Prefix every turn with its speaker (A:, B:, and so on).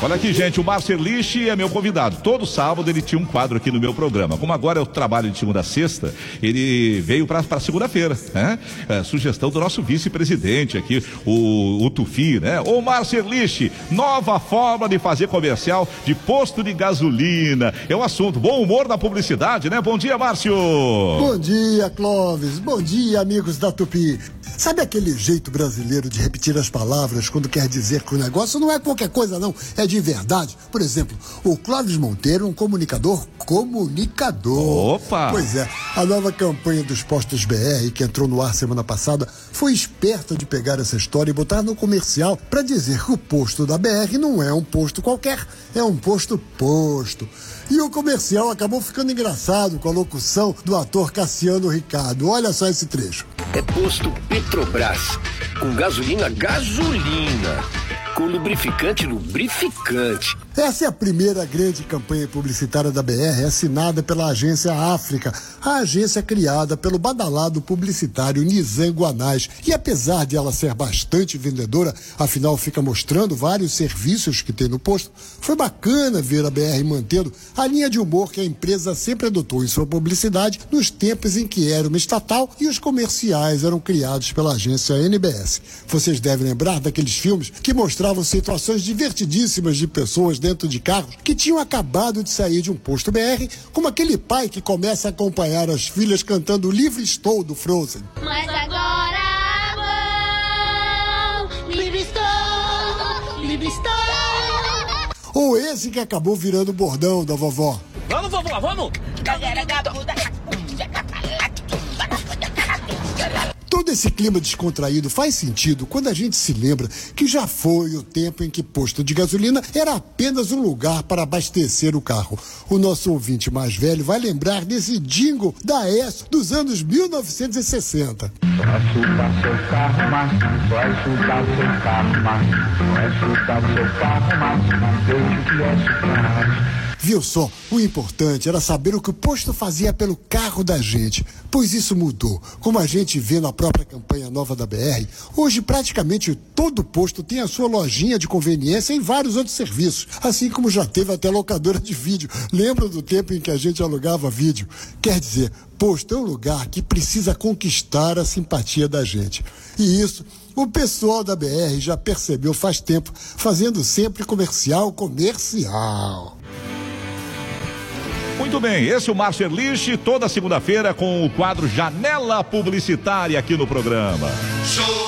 A: Olha aqui, gente, o Márcio Erlich é meu convidado. Todo sábado ele tinha um quadro aqui no meu programa. Como agora eu trabalho de segunda a sexta, ele veio para segunda-feira, né? É, sugestão do nosso vice-presidente aqui, o, o Tufi, né? Ô Márcio Erlich, nova forma de fazer comercial de posto de gasolina. É um assunto. Bom humor na publicidade, né? Bom dia, Márcio.
B: Bom dia, Clóvis. Bom dia, amigos da Tupi. Sabe aquele jeito brasileiro de repetir as palavras quando quer dizer que o negócio não é qualquer coisa, não, é de verdade? Por exemplo, o Clóvis Monteiro é um comunicador comunicador.
A: Opa!
B: Pois é, a nova campanha dos postos BR, que entrou no ar semana passada, foi esperta de pegar essa história e botar no comercial para dizer que o posto da BR não é um posto qualquer, é um posto posto. E o comercial acabou ficando engraçado com a locução do ator Cassiano Ricardo. Olha só esse trecho.
C: É posto Petrobras, com gasolina gasolina, com lubrificante lubrificante
B: essa é a primeira grande campanha publicitária da BR, assinada pela agência África, a agência criada pelo badalado publicitário Nizam Guanais. E apesar de ela ser bastante vendedora, afinal fica mostrando vários serviços que tem no posto, foi bacana ver a BR mantendo a linha de humor que a empresa sempre adotou em sua publicidade nos tempos em que era uma estatal e os comerciais eram criados pela agência NBS. Vocês devem lembrar daqueles filmes que mostravam situações divertidíssimas de pessoas dentro de carros que tinham acabado de sair de um posto BR, como aquele pai que começa a acompanhar as filhas cantando Livre Estou do Frozen.
D: Mas agora vou, livre estou, livre estou.
B: Ou esse que acabou virando o bordão da vovó.
E: Vamos, vovó, vamos! Galera
B: Todo esse clima descontraído faz sentido quando a gente se lembra que já foi o tempo em que posto de gasolina era apenas um lugar para abastecer o carro. O nosso ouvinte mais velho vai lembrar desse jingle da ES dos anos 1960.
F: Vai chutar seu carro, mas vai chutar seu carro, mas vai chutar seu carro, mas não deixe que é.
B: Viu só? O importante era saber o que o posto fazia pelo carro da gente, pois isso mudou. Como a gente vê na própria campanha nova da BR, hoje praticamente todo posto tem a sua lojinha de conveniência e vários outros serviços, assim como já teve até locadora de vídeo. Lembra do tempo em que a gente alugava vídeo? Quer dizer, posto é um lugar que precisa conquistar a simpatia da gente. E isso o pessoal da BR já percebeu faz tempo, fazendo sempre comercial comercial.
A: Muito bem, esse é o Márcio Erlich, toda segunda-feira com o quadro Janela Publicitária aqui no programa.
G: Show